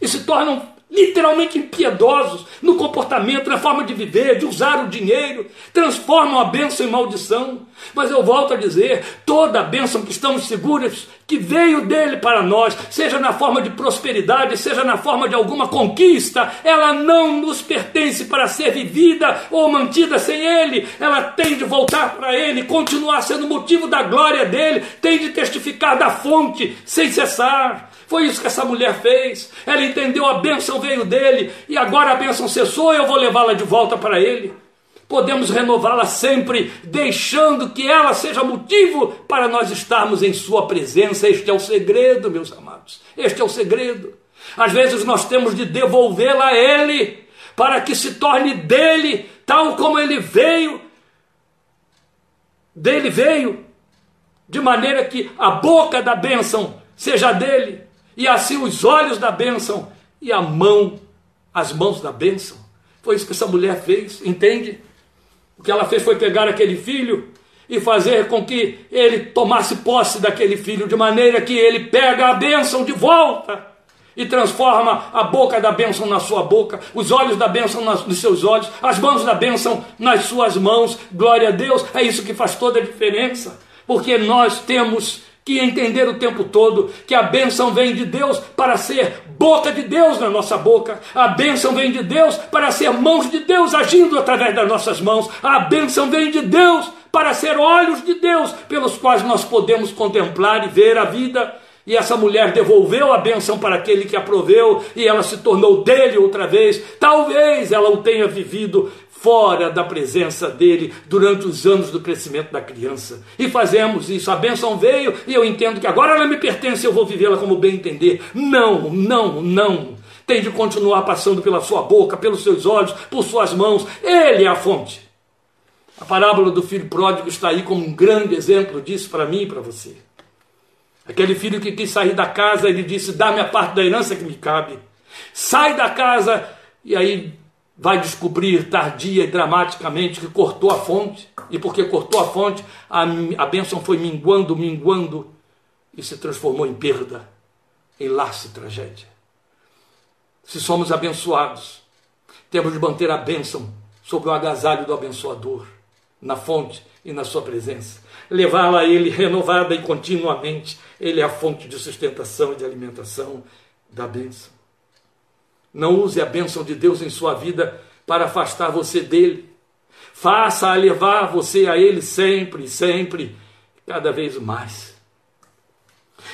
e se tornam literalmente impiedosos no comportamento, na forma de viver, de usar o dinheiro, transformam a bênção em maldição. Mas eu volto a dizer: toda a bênção que estamos seguros que veio dele para nós, seja na forma de prosperidade, seja na forma de alguma conquista, ela não nos pertence para ser vivida ou mantida sem ele. Ela tem de voltar para ele, continuar sendo motivo da glória dele, tem de testificar da fonte sem cessar. Foi isso que essa mulher fez. Ela entendeu a bênção veio dele e agora a bênção cessou, eu vou levá-la de volta para ele. Podemos renová-la sempre, deixando que ela seja motivo para nós estarmos em Sua presença. Este é o segredo, meus amados. Este é o segredo. Às vezes nós temos de devolvê-la a Ele, para que se torne dele, tal como ele veio. Dele veio, de maneira que a boca da bênção seja dele e assim os olhos da bênção e a mão, as mãos da bênção. Foi isso que essa mulher fez, entende? O que ela fez foi pegar aquele filho e fazer com que ele tomasse posse daquele filho, de maneira que ele pega a bênção de volta e transforma a boca da bênção na sua boca, os olhos da bênção nos seus olhos, as mãos da bênção nas suas mãos. Glória a Deus, é isso que faz toda a diferença, porque nós temos que entender o tempo todo que a bênção vem de Deus para ser boca de Deus na nossa boca, a bênção vem de Deus para ser mãos de Deus agindo através das nossas mãos, a bênção vem de Deus para ser olhos de Deus pelos quais nós podemos contemplar e ver a vida. E essa mulher devolveu a bênção para aquele que a proveu, e ela se tornou dele outra vez. Talvez ela o tenha vivido fora da presença dele durante os anos do crescimento da criança. E fazemos isso. A bênção veio e eu entendo que agora ela me pertence, eu vou vivê-la como bem entender. Não, não, não. Tem de continuar passando pela sua boca, pelos seus olhos, por suas mãos. Ele é a fonte. A parábola do filho pródigo está aí como um grande exemplo disso para mim e para você. Aquele filho que quis sair da casa, ele disse: Dá-me a parte da herança que me cabe. Sai da casa, e aí vai descobrir tardia e dramaticamente que cortou a fonte, e porque cortou a fonte, a, a bênção foi minguando, minguando, e se transformou em perda, em laço e tragédia. Se somos abençoados, temos de manter a bênção sobre o agasalho do abençoador, na fonte e na sua presença. Levá-la a Ele renovada e continuamente. Ele é a fonte de sustentação e de alimentação da bênção. Não use a bênção de Deus em sua vida para afastar você dele. Faça-a levar você a ele sempre, sempre, cada vez mais.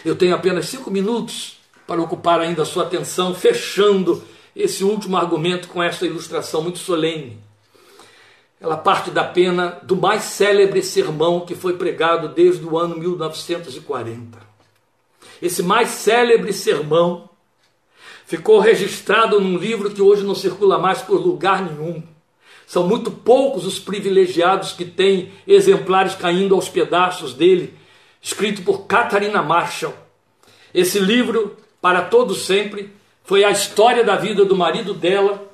Eu tenho apenas cinco minutos para ocupar ainda a sua atenção, fechando esse último argumento com esta ilustração muito solene. Ela parte da pena do mais célebre sermão que foi pregado desde o ano 1940. Esse mais célebre sermão ficou registrado num livro que hoje não circula mais por lugar nenhum. São muito poucos os privilegiados que têm exemplares caindo aos pedaços dele, escrito por Catarina Marshall. Esse livro, para todo sempre, foi a história da vida do marido dela,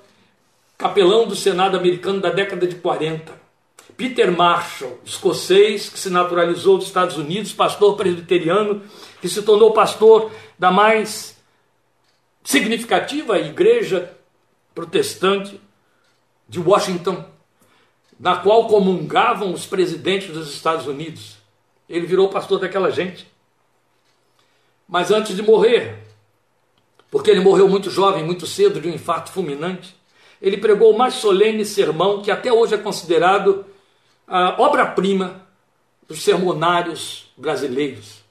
capelão do Senado americano da década de 40. Peter Marshall, escocês que se naturalizou dos Estados Unidos, pastor presbiteriano, que se tornou pastor da mais significativa igreja protestante de Washington, na qual comungavam os presidentes dos Estados Unidos. Ele virou pastor daquela gente. Mas antes de morrer, porque ele morreu muito jovem, muito cedo, de um infarto fulminante, ele pregou o mais solene sermão que até hoje é considerado a obra-prima dos sermonários brasileiros,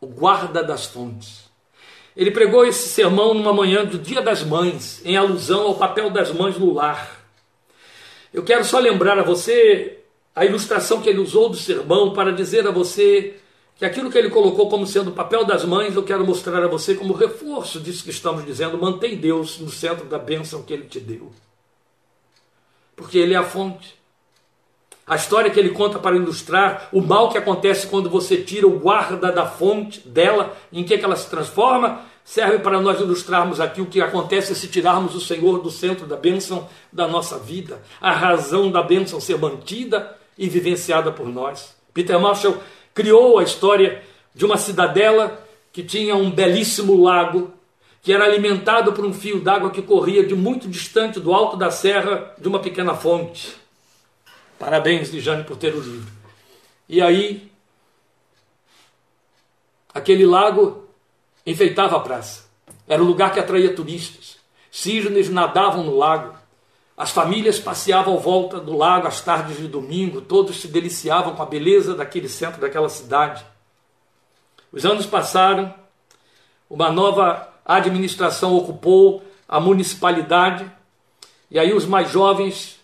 o guarda das fontes. Ele pregou esse sermão numa manhã do Dia das Mães, em alusão ao papel das mães no lar. Eu quero só lembrar a você a ilustração que ele usou do sermão para dizer a você que aquilo que ele colocou como sendo o papel das mães, eu quero mostrar a você como reforço disso que estamos dizendo. Mantém Deus no centro da bênção que ele te deu. Porque ele é a fonte. A história que ele conta para ilustrar o mal que acontece quando você tira o guarda da fonte dela, em que, que ela se transforma, serve para nós ilustrarmos aqui o que acontece se tirarmos o Senhor do centro da bênção da nossa vida, a razão da bênção ser mantida e vivenciada por nós. Peter Marshall criou a história de uma cidadela que tinha um belíssimo lago que era alimentado por um fio d'água que corria de muito distante do alto da serra de uma pequena fonte. Parabéns, Lijane, por ter o livro. E aí, aquele lago enfeitava a praça. Era o lugar que atraía turistas. Cisnes nadavam no lago. As famílias passeavam à volta do lago às tardes de domingo. Todos se deliciavam com a beleza daquele centro, daquela cidade. Os anos passaram. Uma nova administração ocupou a municipalidade. E aí os mais jovens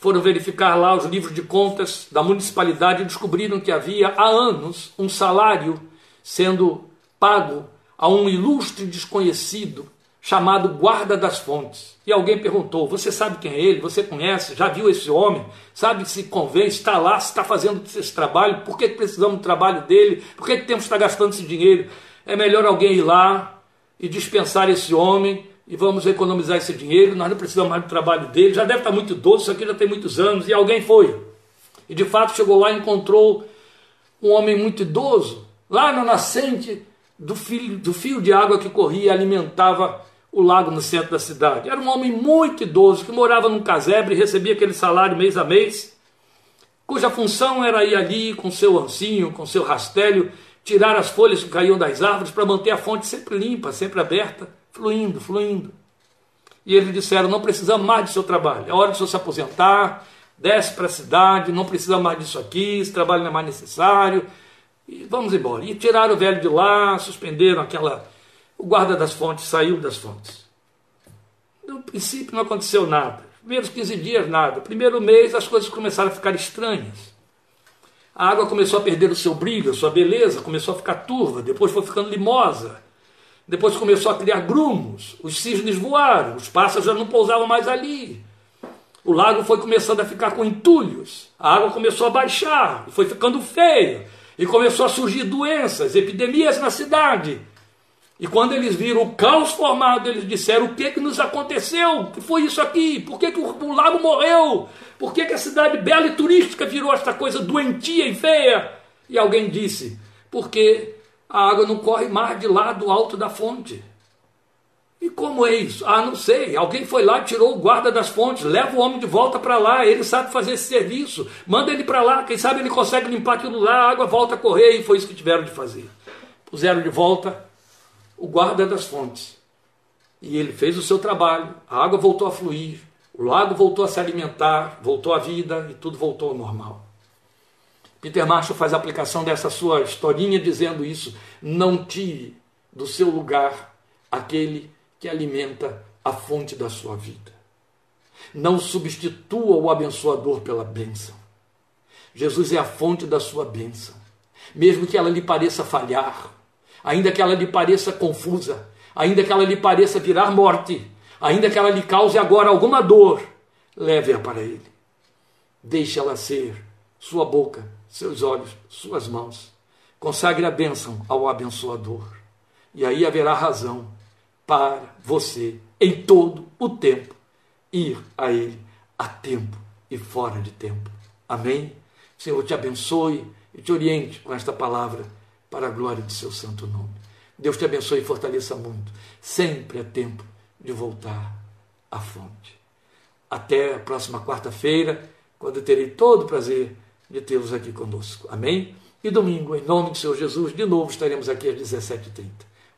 foram verificar lá os livros de contas da municipalidade e descobriram que havia há anos um salário sendo pago a um ilustre desconhecido chamado Guarda das Fontes. E alguém perguntou: Você sabe quem é ele? Você conhece? Já viu esse homem? Sabe se convém? Está lá? Está fazendo esse trabalho? Por que precisamos do trabalho dele? Por que temos que estar gastando esse dinheiro? É melhor alguém ir lá e dispensar esse homem e vamos economizar esse dinheiro, nós não precisamos mais do trabalho dele, já deve estar muito idoso, isso aqui já tem muitos anos, e alguém foi. E de fato chegou lá e encontrou um homem muito idoso, lá na nascente do fio, do fio de água que corria e alimentava o lago no centro da cidade. Era um homem muito idoso que morava num casebre e recebia aquele salário mês a mês, cuja função era ir ali com seu ancinho, com seu rastelho, tirar as folhas que caíam das árvores para manter a fonte sempre limpa, sempre aberta fluindo, fluindo. E eles disseram: não precisamos mais do seu trabalho, é hora de você se aposentar, desce para a cidade, não precisa mais disso aqui, esse trabalho não é mais necessário, e vamos embora. E tiraram o velho de lá, suspenderam aquela. O guarda das fontes saiu das fontes. No princípio não aconteceu nada. Primeiros 15 dias, nada. Primeiro mês as coisas começaram a ficar estranhas. A água começou a perder o seu brilho, a sua beleza, começou a ficar turva, depois foi ficando limosa. Depois começou a criar grumos, os cisnes voaram, os pássaros já não pousavam mais ali. O lago foi começando a ficar com entulhos, a água começou a baixar, foi ficando feia, e começou a surgir doenças, epidemias na cidade. E quando eles viram o caos formado, eles disseram: o que, que nos aconteceu? O que foi isso aqui? Por que, que o, o lago morreu? Por que, que a cidade bela e turística virou esta coisa doentia e feia? E alguém disse: porque a água não corre mais de lá do alto da fonte. E como é isso? Ah, não sei. Alguém foi lá, tirou o guarda das fontes, leva o homem de volta para lá. Ele sabe fazer esse serviço. Manda ele para lá. Quem sabe ele consegue limpar aquilo lá. A água volta a correr. E foi isso que tiveram de fazer. Puseram de volta o guarda das fontes. E ele fez o seu trabalho. A água voltou a fluir. O lago voltou a se alimentar. Voltou a vida e tudo voltou ao normal. Peter Marshall faz aplicação dessa sua historinha dizendo isso: não tire do seu lugar aquele que alimenta a fonte da sua vida. Não substitua o abençoador pela bênção. Jesus é a fonte da sua bênção. Mesmo que ela lhe pareça falhar, ainda que ela lhe pareça confusa, ainda que ela lhe pareça virar morte, ainda que ela lhe cause agora alguma dor, leve-a para Ele. Deixe ela ser sua boca seus olhos, suas mãos. Consagre a bênção ao abençoador. E aí haverá razão para você, em todo o tempo, ir a Ele a tempo e fora de tempo. Amém? Senhor te abençoe e te oriente com esta palavra para a glória de seu santo nome. Deus te abençoe e fortaleça muito. Sempre é tempo de voltar à fonte. Até a próxima quarta-feira, quando terei todo o prazer de tê-los aqui conosco. Amém? E domingo, em nome do Senhor Jesus, de novo estaremos aqui às 17h30.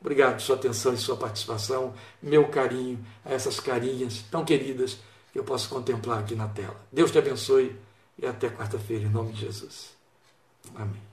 Obrigado por sua atenção e sua participação, meu carinho a essas carinhas tão queridas que eu posso contemplar aqui na tela. Deus te abençoe e até quarta-feira, em nome de Jesus. Amém.